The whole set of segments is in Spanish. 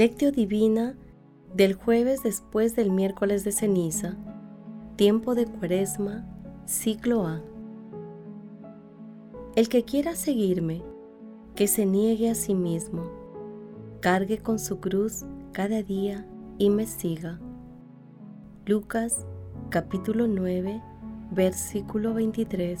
Lectio Divina del jueves después del miércoles de ceniza, tiempo de cuaresma, ciclo A. El que quiera seguirme, que se niegue a sí mismo, cargue con su cruz cada día y me siga. Lucas capítulo 9, versículo 23.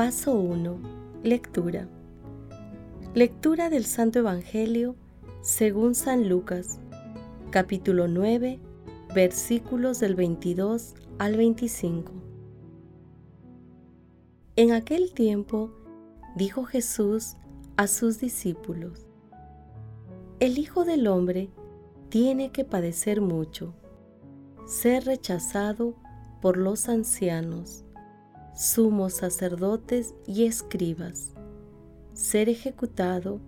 Paso 1. Lectura. Lectura del Santo Evangelio según San Lucas, capítulo 9, versículos del 22 al 25. En aquel tiempo dijo Jesús a sus discípulos, El Hijo del Hombre tiene que padecer mucho, ser rechazado por los ancianos sumos sacerdotes y escribas, ser ejecutado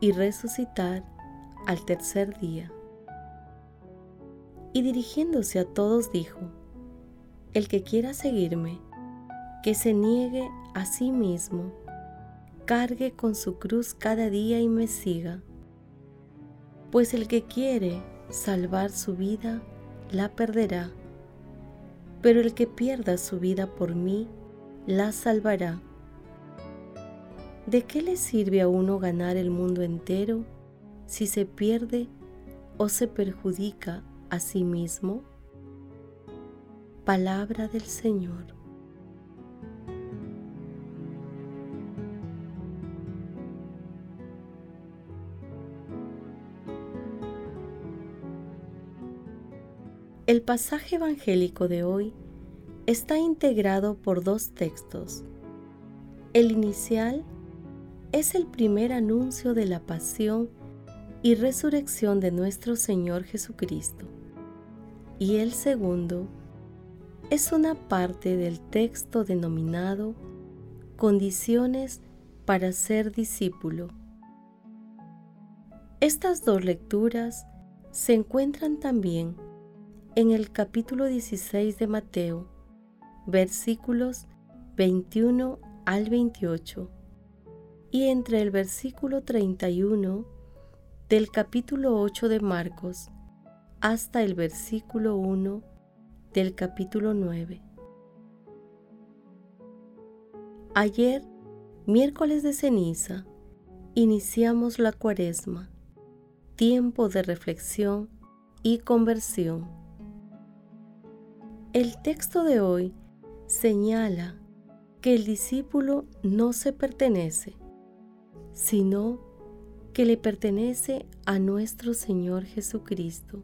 y resucitar al tercer día. Y dirigiéndose a todos dijo, El que quiera seguirme, que se niegue a sí mismo, cargue con su cruz cada día y me siga, pues el que quiere salvar su vida, la perderá pero el que pierda su vida por mí, la salvará. ¿De qué le sirve a uno ganar el mundo entero si se pierde o se perjudica a sí mismo? Palabra del Señor. El pasaje evangélico de hoy está integrado por dos textos. El inicial es el primer anuncio de la pasión y resurrección de nuestro Señor Jesucristo. Y el segundo es una parte del texto denominado Condiciones para ser discípulo. Estas dos lecturas se encuentran también en el capítulo 16 de Mateo, versículos 21 al 28, y entre el versículo 31 del capítulo 8 de Marcos hasta el versículo 1 del capítulo 9. Ayer, miércoles de ceniza, iniciamos la cuaresma, tiempo de reflexión y conversión. El texto de hoy señala que el discípulo no se pertenece, sino que le pertenece a nuestro Señor Jesucristo.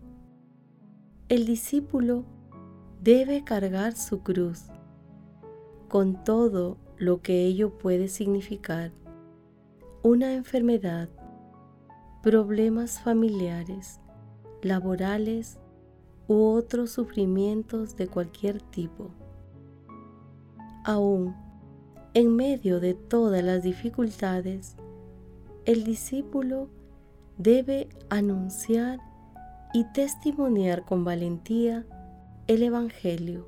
El discípulo debe cargar su cruz con todo lo que ello puede significar, una enfermedad, problemas familiares, laborales u otros sufrimientos de cualquier tipo. Aún en medio de todas las dificultades, el discípulo debe anunciar y testimoniar con valentía el Evangelio,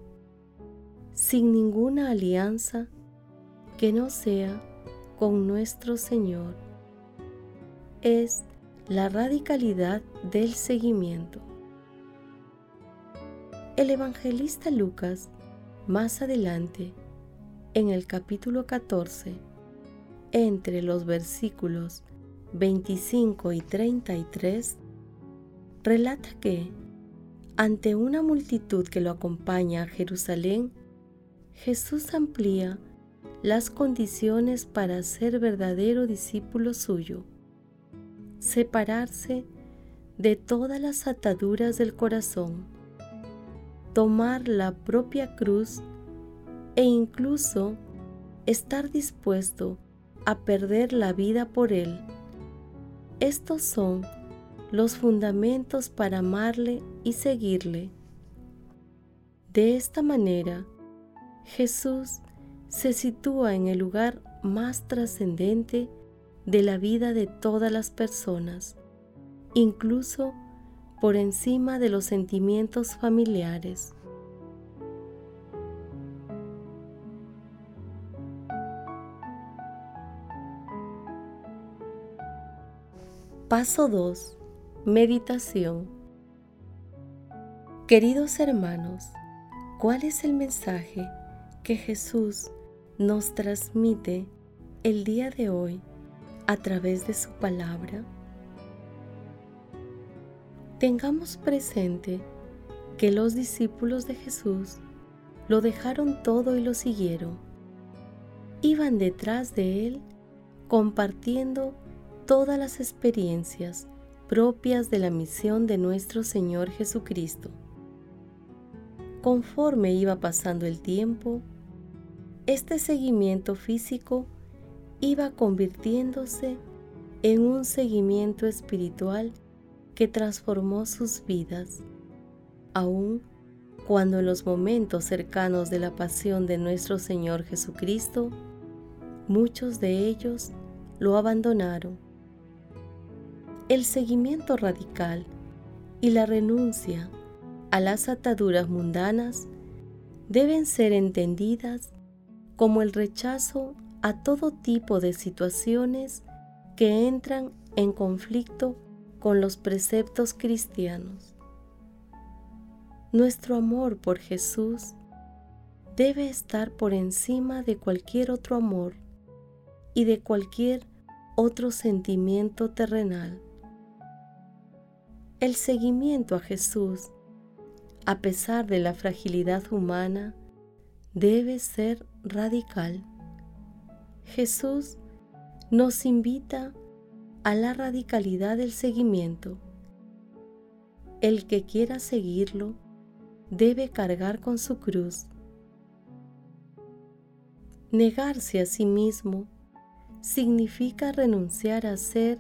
sin ninguna alianza que no sea con nuestro Señor. Es la radicalidad del seguimiento. El evangelista Lucas, más adelante, en el capítulo 14, entre los versículos 25 y 33, relata que, ante una multitud que lo acompaña a Jerusalén, Jesús amplía las condiciones para ser verdadero discípulo suyo, separarse de todas las ataduras del corazón, tomar la propia cruz e incluso estar dispuesto a perder la vida por Él. Estos son los fundamentos para amarle y seguirle. De esta manera, Jesús se sitúa en el lugar más trascendente de la vida de todas las personas, incluso por encima de los sentimientos familiares. Paso 2. Meditación. Queridos hermanos, ¿cuál es el mensaje que Jesús nos transmite el día de hoy a través de su palabra? Tengamos presente que los discípulos de Jesús lo dejaron todo y lo siguieron. Iban detrás de él compartiendo todas las experiencias propias de la misión de nuestro Señor Jesucristo. Conforme iba pasando el tiempo, este seguimiento físico iba convirtiéndose en un seguimiento espiritual que transformó sus vidas, aun cuando en los momentos cercanos de la pasión de nuestro Señor Jesucristo, muchos de ellos lo abandonaron. El seguimiento radical y la renuncia a las ataduras mundanas deben ser entendidas como el rechazo a todo tipo de situaciones que entran en conflicto con los preceptos cristianos. Nuestro amor por Jesús debe estar por encima de cualquier otro amor y de cualquier otro sentimiento terrenal. El seguimiento a Jesús, a pesar de la fragilidad humana, debe ser radical. Jesús nos invita a la radicalidad del seguimiento. El que quiera seguirlo debe cargar con su cruz. Negarse a sí mismo significa renunciar a ser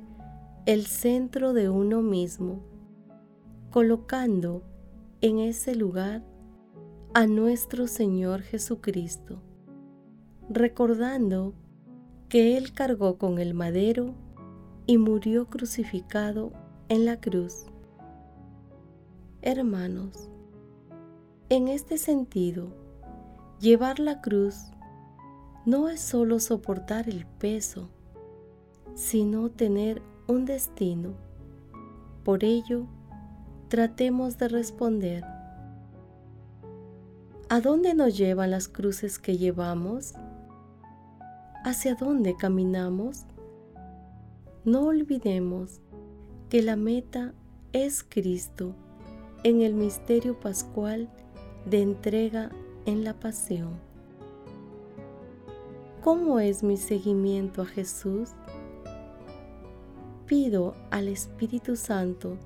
el centro de uno mismo, colocando en ese lugar a nuestro Señor Jesucristo, recordando que Él cargó con el madero y murió crucificado en la cruz. Hermanos, en este sentido, llevar la cruz no es solo soportar el peso, sino tener un destino. Por ello, tratemos de responder. ¿A dónde nos llevan las cruces que llevamos? ¿Hacia dónde caminamos? No olvidemos que la meta es Cristo en el misterio pascual de entrega en la pasión. ¿Cómo es mi seguimiento a Jesús? Pido al Espíritu Santo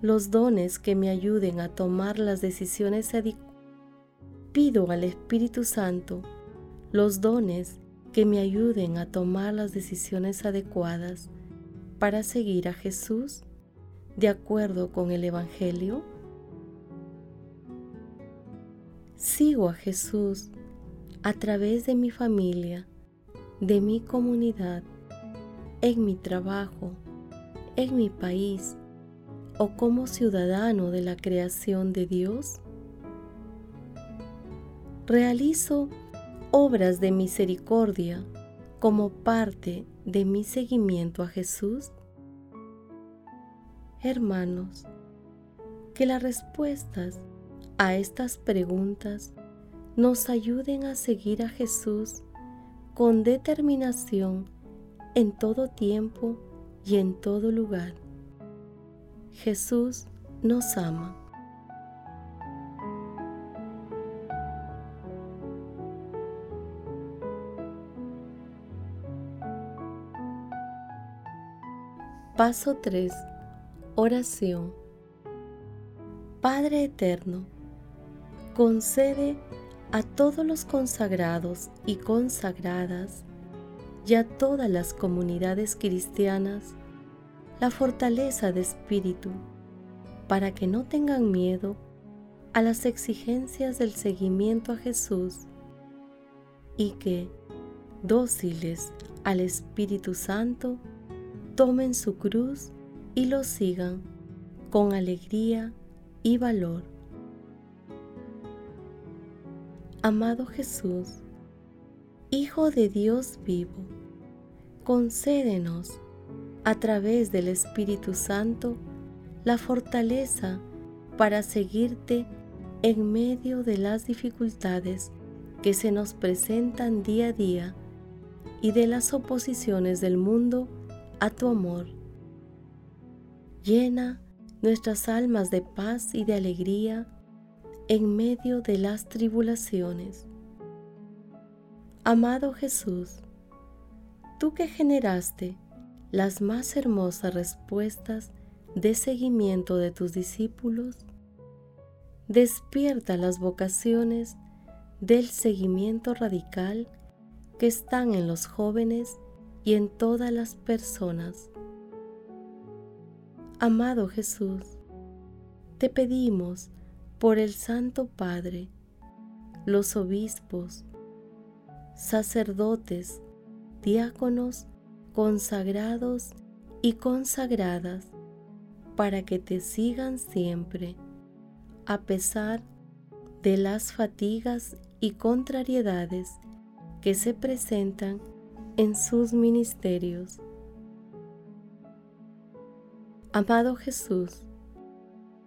los dones que me ayuden a tomar las decisiones adecuadas. Pido al Espíritu Santo los dones que me ayuden a tomar las decisiones adecuadas para seguir a Jesús de acuerdo con el Evangelio? Sigo a Jesús a través de mi familia, de mi comunidad, en mi trabajo, en mi país o como ciudadano de la creación de Dios? Realizo obras de misericordia como parte de mi seguimiento a Jesús? Hermanos, que las respuestas a estas preguntas nos ayuden a seguir a Jesús con determinación en todo tiempo y en todo lugar. Jesús nos ama. Paso 3. Oración. Padre Eterno, concede a todos los consagrados y consagradas y a todas las comunidades cristianas la fortaleza de espíritu para que no tengan miedo a las exigencias del seguimiento a Jesús y que, dóciles al Espíritu Santo, tomen su cruz y lo sigan con alegría y valor. Amado Jesús, Hijo de Dios vivo, concédenos a través del Espíritu Santo la fortaleza para seguirte en medio de las dificultades que se nos presentan día a día y de las oposiciones del mundo a tu amor. Llena nuestras almas de paz y de alegría en medio de las tribulaciones. Amado Jesús, tú que generaste las más hermosas respuestas de seguimiento de tus discípulos, despierta las vocaciones del seguimiento radical que están en los jóvenes y en todas las personas. Amado Jesús, te pedimos por el Santo Padre, los obispos, sacerdotes, diáconos, consagrados y consagradas, para que te sigan siempre, a pesar de las fatigas y contrariedades que se presentan en sus ministerios. Amado Jesús,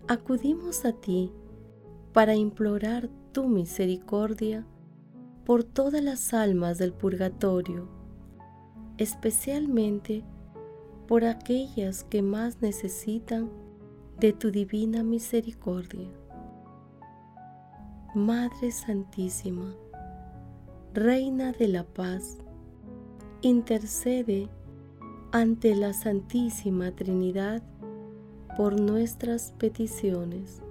acudimos a ti para implorar tu misericordia por todas las almas del purgatorio, especialmente por aquellas que más necesitan de tu divina misericordia. Madre Santísima, Reina de la Paz, intercede ante la Santísima Trinidad por nuestras peticiones.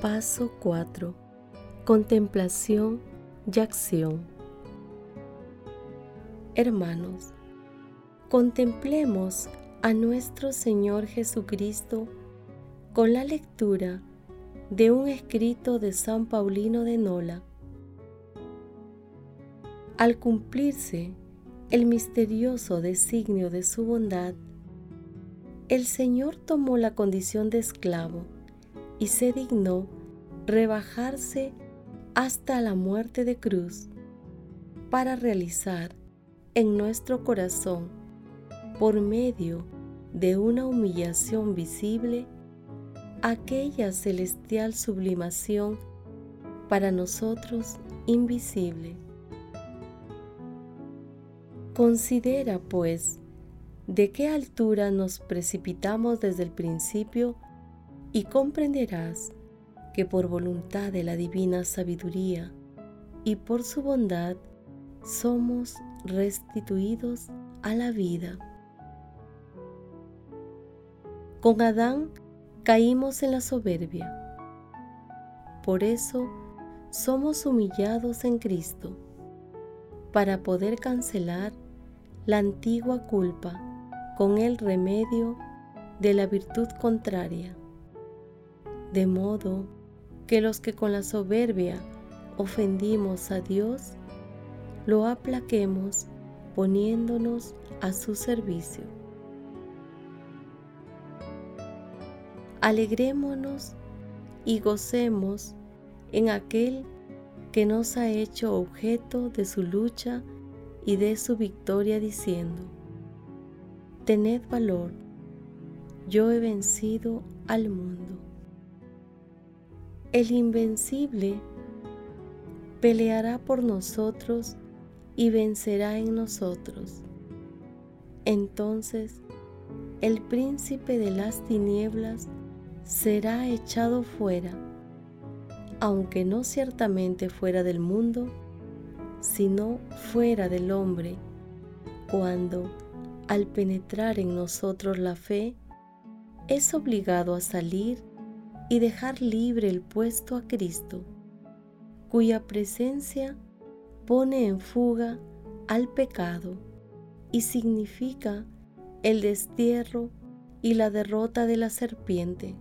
Paso 4. Contemplación y acción. Hermanos, contemplemos a nuestro Señor Jesucristo con la lectura de un escrito de San Paulino de Nola. Al cumplirse el misterioso designio de su bondad, el Señor tomó la condición de esclavo y se dignó rebajarse hasta la muerte de cruz para realizar en nuestro corazón, por medio de una humillación visible, aquella celestial sublimación para nosotros invisible. Considera, pues, de qué altura nos precipitamos desde el principio y comprenderás que por voluntad de la divina sabiduría y por su bondad somos restituidos a la vida. Con Adán caímos en la soberbia. Por eso somos humillados en Cristo, para poder cancelar la antigua culpa con el remedio de la virtud contraria de modo que los que con la soberbia ofendimos a Dios, lo aplaquemos poniéndonos a su servicio. Alegrémonos y gocemos en aquel que nos ha hecho objeto de su lucha y de su victoria diciendo, Tened valor, yo he vencido al mundo. El invencible peleará por nosotros y vencerá en nosotros. Entonces el príncipe de las tinieblas será echado fuera, aunque no ciertamente fuera del mundo, sino fuera del hombre, cuando, al penetrar en nosotros la fe, es obligado a salir y dejar libre el puesto a Cristo, cuya presencia pone en fuga al pecado y significa el destierro y la derrota de la serpiente.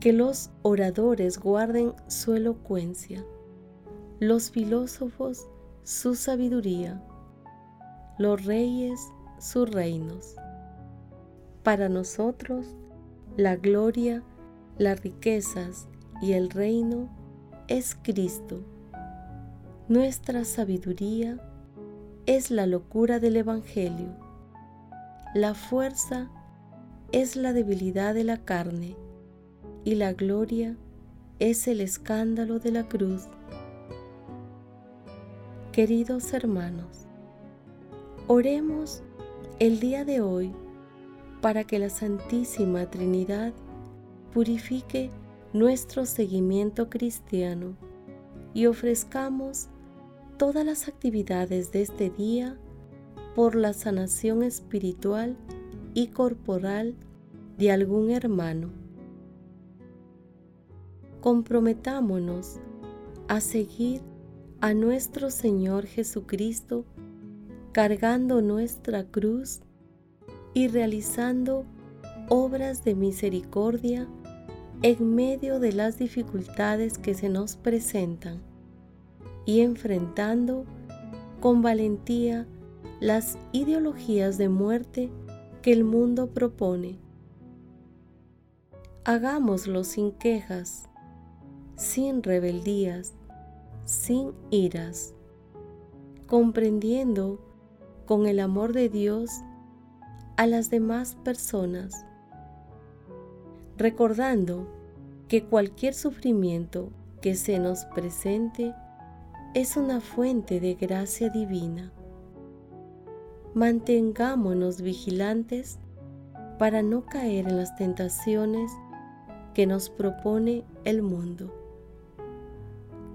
Que los oradores guarden su elocuencia, los filósofos su sabiduría, los reyes sus reinos. Para nosotros, la gloria, las riquezas y el reino es Cristo. Nuestra sabiduría es la locura del Evangelio. La fuerza es la debilidad de la carne y la gloria es el escándalo de la cruz. Queridos hermanos, oremos el día de hoy para que la Santísima Trinidad purifique nuestro seguimiento cristiano y ofrezcamos todas las actividades de este día por la sanación espiritual y corporal de algún hermano. Comprometámonos a seguir a nuestro Señor Jesucristo cargando nuestra cruz y realizando obras de misericordia en medio de las dificultades que se nos presentan y enfrentando con valentía las ideologías de muerte que el mundo propone. Hagámoslo sin quejas, sin rebeldías, sin iras, comprendiendo con el amor de Dios a las demás personas, recordando que cualquier sufrimiento que se nos presente es una fuente de gracia divina mantengámonos vigilantes para no caer en las tentaciones que nos propone el mundo.